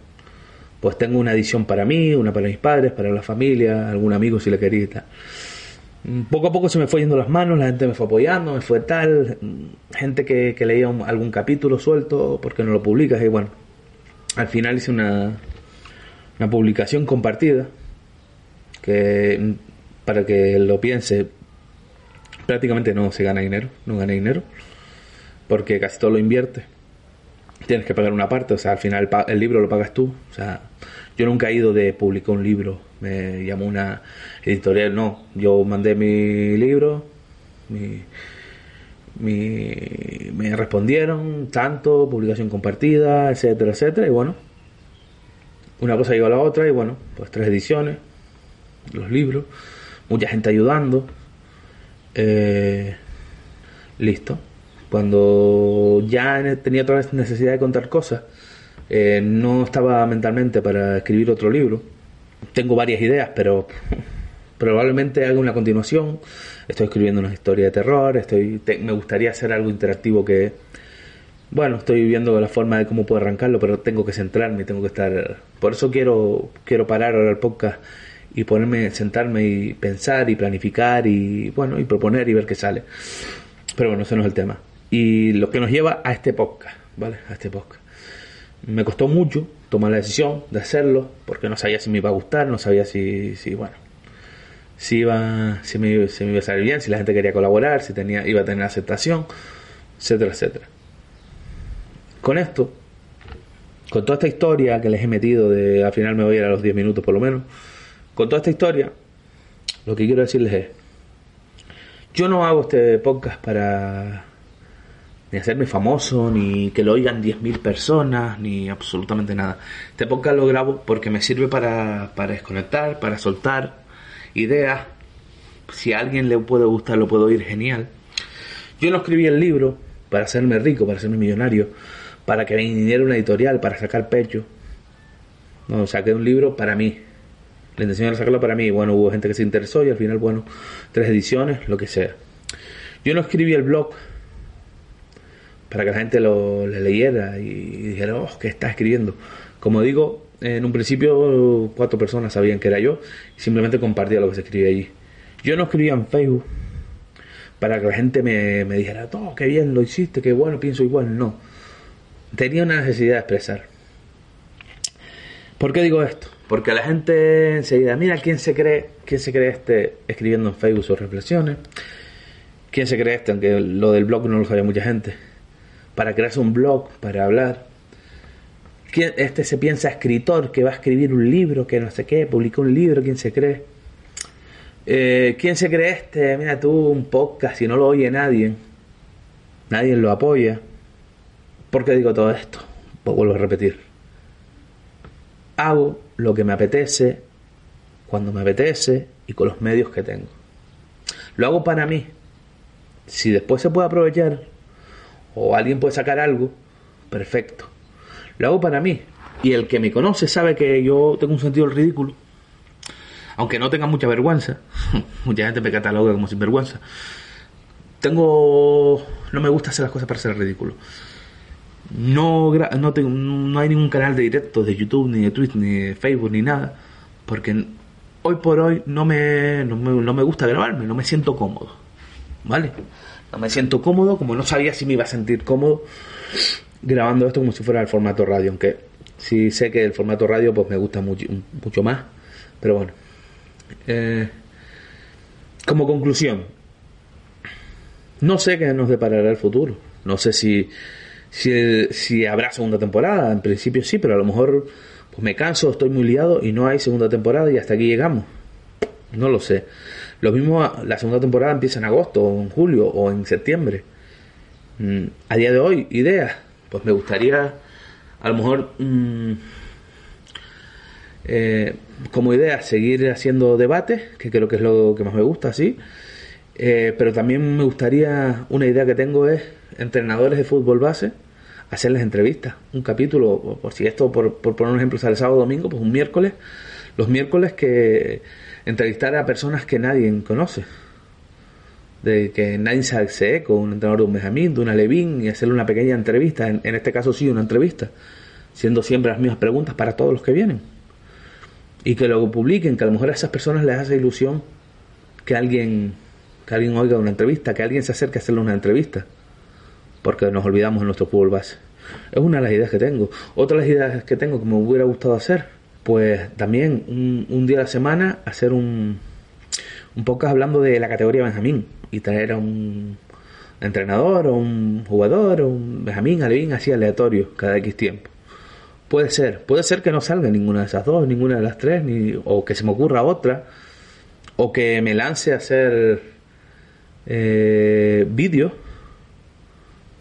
pues tengo una edición para mí, una para mis padres, para la familia, algún amigo si le quería y tal. Mm, Poco a poco se me fue yendo las manos, la gente me fue apoyando, me fue tal, mm, gente que, leía algún capítulo suelto, porque no lo publicas? Y bueno, al final hice una, una publicación compartida, que mm, para que lo piense, prácticamente no se gana dinero, no gana dinero, porque casi todo lo invierte. Tienes que pagar una parte, o sea, al final pa- el libro lo pagas tú. O sea, yo nunca he ido de publicar un libro, me llamó una editorial, no, yo mandé mi libro, mi, me respondieron, tanto, publicación compartida, etcétera, etcétera, y bueno, una cosa lleva a la otra, y bueno, pues tres ediciones, los libros, mucha gente ayudando, eh, listo. Cuando ya tenía otra vez necesidad de contar cosas, eh, no estaba mentalmente para escribir otro libro. Tengo varias ideas, pero probablemente haga una continuación. Estoy escribiendo una historia de terror, estoy, te- me gustaría hacer algo interactivo que, bueno, estoy viendo la forma de cómo puedo arrancarlo, pero tengo que centrarme, tengo que estar... Por eso quiero, quiero parar ahora el podcast y ponerme, sentarme y pensar y planificar y, bueno, y proponer y ver qué sale. Pero bueno, ese no es el tema. Y lo que nos lleva a este podcast, ¿vale? A este podcast. Me costó mucho tomar la decisión de hacerlo, porque no sabía si me iba a gustar, no sabía si, si bueno, si iba, si me, si me iba a salir bien, si la gente quería colaborar, si tenía, iba a tener aceptación, etcétera, etcétera. Con esto, con toda esta historia que les he metido, de al final me voy a ir a los 10 minutos por lo menos, con toda esta historia, lo que quiero decirles es, yo no hago este podcast para ni hacerme famoso, ni que lo oigan 10.000 personas, ni absolutamente nada. Este podcast lo grabo porque me sirve para, para desconectar, para soltar ideas. Si a alguien le puede gustar, lo puedo oír genial. Yo no escribí el libro para hacerme rico, para hacerme millonario, para que me viniera una editorial, para sacar pecho. No, saqué un libro para mí. La intención era sacarlo para mí. Bueno, hubo gente que se interesó y al final, bueno, tres ediciones, lo que sea. Yo no escribí el blog para que la gente lo le leyera y dijera, oh, ¿qué está escribiendo? Como digo, en un principio cuatro personas sabían que era yo y simplemente compartía lo que se escribía allí. Yo no escribía en Facebook para que la gente me, me dijera, oh, qué bien lo hiciste, qué bueno, pienso igual. No. Tenía una necesidad de expresar. ¿Por qué digo esto? Porque la gente enseguida, mira quién se cree, quién se cree este escribiendo en Facebook sus reflexiones. ¿Quién se cree este? Aunque lo del blog no lo sabía mucha gente. Para crearse un blog, para hablar. ¿Quién, este se piensa escritor que va a escribir un libro, que no sé qué, publicó un libro, ¿quién se cree? Eh, ¿Quién se cree este? Mira tú, un podcast, y no lo oye nadie. Nadie lo apoya. ¿Por qué digo todo esto? Pues vuelvo a repetir. Hago lo que me apetece, cuando me apetece y con los medios que tengo. Lo hago para mí. Si después se puede aprovechar o alguien puede sacar algo, perfecto. Lo hago para mí. Y el que me conoce sabe que yo tengo un sentido del ridículo. Aunque no tenga mucha vergüenza. mucha gente me cataloga como sinvergüenza. Tengo... No me gusta hacer las cosas para ser ridículo. No, no, tengo, no hay ningún canal de directo de YouTube, ni de Twitch, ni de Facebook, ni nada. Porque hoy por hoy no me, no me, no me gusta grabarme, no me siento cómodo. ¿Vale? No me siento cómodo, como no sabía si me iba a sentir cómodo grabando esto como si fuera el formato radio. Aunque sí sé que el formato radio pues me gusta mucho, mucho más. Pero bueno. Eh, como conclusión, no sé qué nos deparará el futuro. No sé si, si, si habrá segunda temporada. En principio sí, pero a lo mejor pues me canso, estoy muy liado y no hay segunda temporada y hasta aquí llegamos. No lo sé. Lo mismo, la segunda temporada empieza en agosto, o en julio, o en septiembre. Mm, a día de hoy, ideas. Pues me gustaría, a lo mejor, mm, eh, como idea, seguir haciendo debates, que creo que es lo que más me gusta, sí. Eh, pero también me gustaría, una idea que tengo es entrenadores de fútbol base, hacerles entrevistas, un capítulo, por si esto, por, por poner un ejemplo, sale sábado o domingo, pues un miércoles, los miércoles que entrevistar a personas que nadie conoce, de que nadie se con un entrenador de un Benjamín, de una Levín, y hacerle una pequeña entrevista, en, este caso sí, una entrevista, siendo siempre las mismas preguntas para todos los que vienen. Y que luego publiquen, que a lo mejor a esas personas les hace ilusión que alguien, que alguien oiga una entrevista, que alguien se acerque a hacerle una entrevista, porque nos olvidamos de nuestro fútbol base. Es una de las ideas que tengo. Otra de las ideas que tengo que me hubiera gustado hacer pues también un, día a la semana hacer un, un podcast hablando de la categoría Benjamín y traer a un entrenador o un jugador o un Benjamín, Alevín, así aleatorio cada X tiempo. Puede ser, puede ser que no salga ninguna de esas dos, ninguna de las tres, ni, o que se me ocurra otra, o que me lance a hacer eh, vídeos,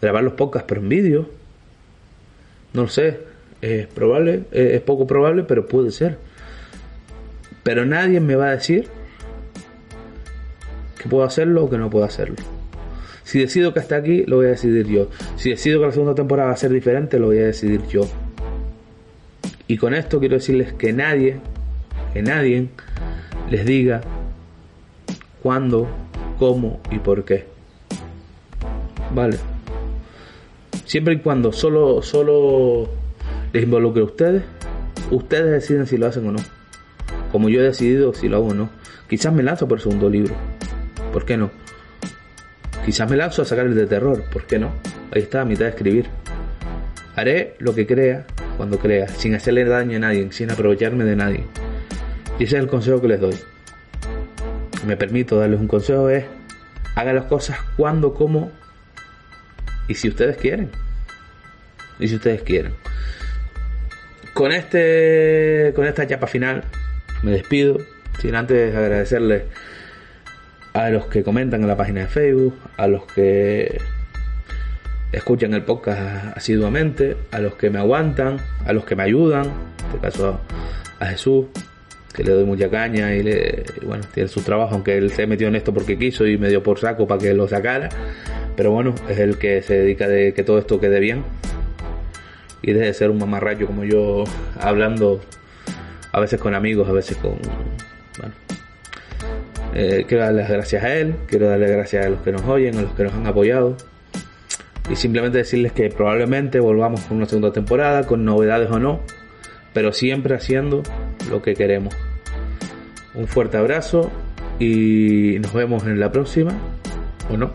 grabar los podcasts pero en vídeo, no lo sé, es probable, es poco probable, pero puede ser. Pero nadie me va a decir que puedo hacerlo o que no puedo hacerlo. Si decido que hasta aquí, lo voy a decidir yo. Si decido que la segunda temporada va a ser diferente, lo voy a decidir yo. Y con esto quiero decirles que nadie, que nadie les diga cuándo, cómo y por qué. Vale. Siempre y cuando solo, solo les involucre a ustedes. Ustedes deciden si lo hacen o no. Como yo he decidido si lo hago o no. Quizás me lanzo por el segundo libro. ¿Por qué no? Quizás me lanzo a sacar el de terror. ¿Por qué no? Ahí está, a mitad de escribir. Haré lo que crea cuando crea, sin hacerle daño a nadie, sin aprovecharme de nadie. Y ese es el consejo que les doy. Me permito darles un consejo es hagan las cosas cuando, como y si ustedes quieren. Y si ustedes quieren. Con este con esta chapa final me despido, sin antes agradecerles a los que comentan en la página de Facebook, a los que escuchan el podcast asiduamente, a los que me aguantan, a los que me ayudan, en este caso a, Jesús, que le doy mucha caña y, le, bueno, tiene su trabajo, aunque él se metió en esto porque quiso y me dio por saco para que lo sacara, pero bueno, es el que se dedica de que todo esto quede bien y deje de ser un mamarracho como yo hablando a veces con amigos, a veces con... Bueno. Eh, quiero darle las gracias a él, quiero darle gracias a los que nos oyen, a los que nos han apoyado y simplemente decirles que probablemente volvamos con una segunda temporada, con novedades o no, pero siempre haciendo lo que queremos. Un fuerte abrazo y nos vemos en la próxima, ¿o no?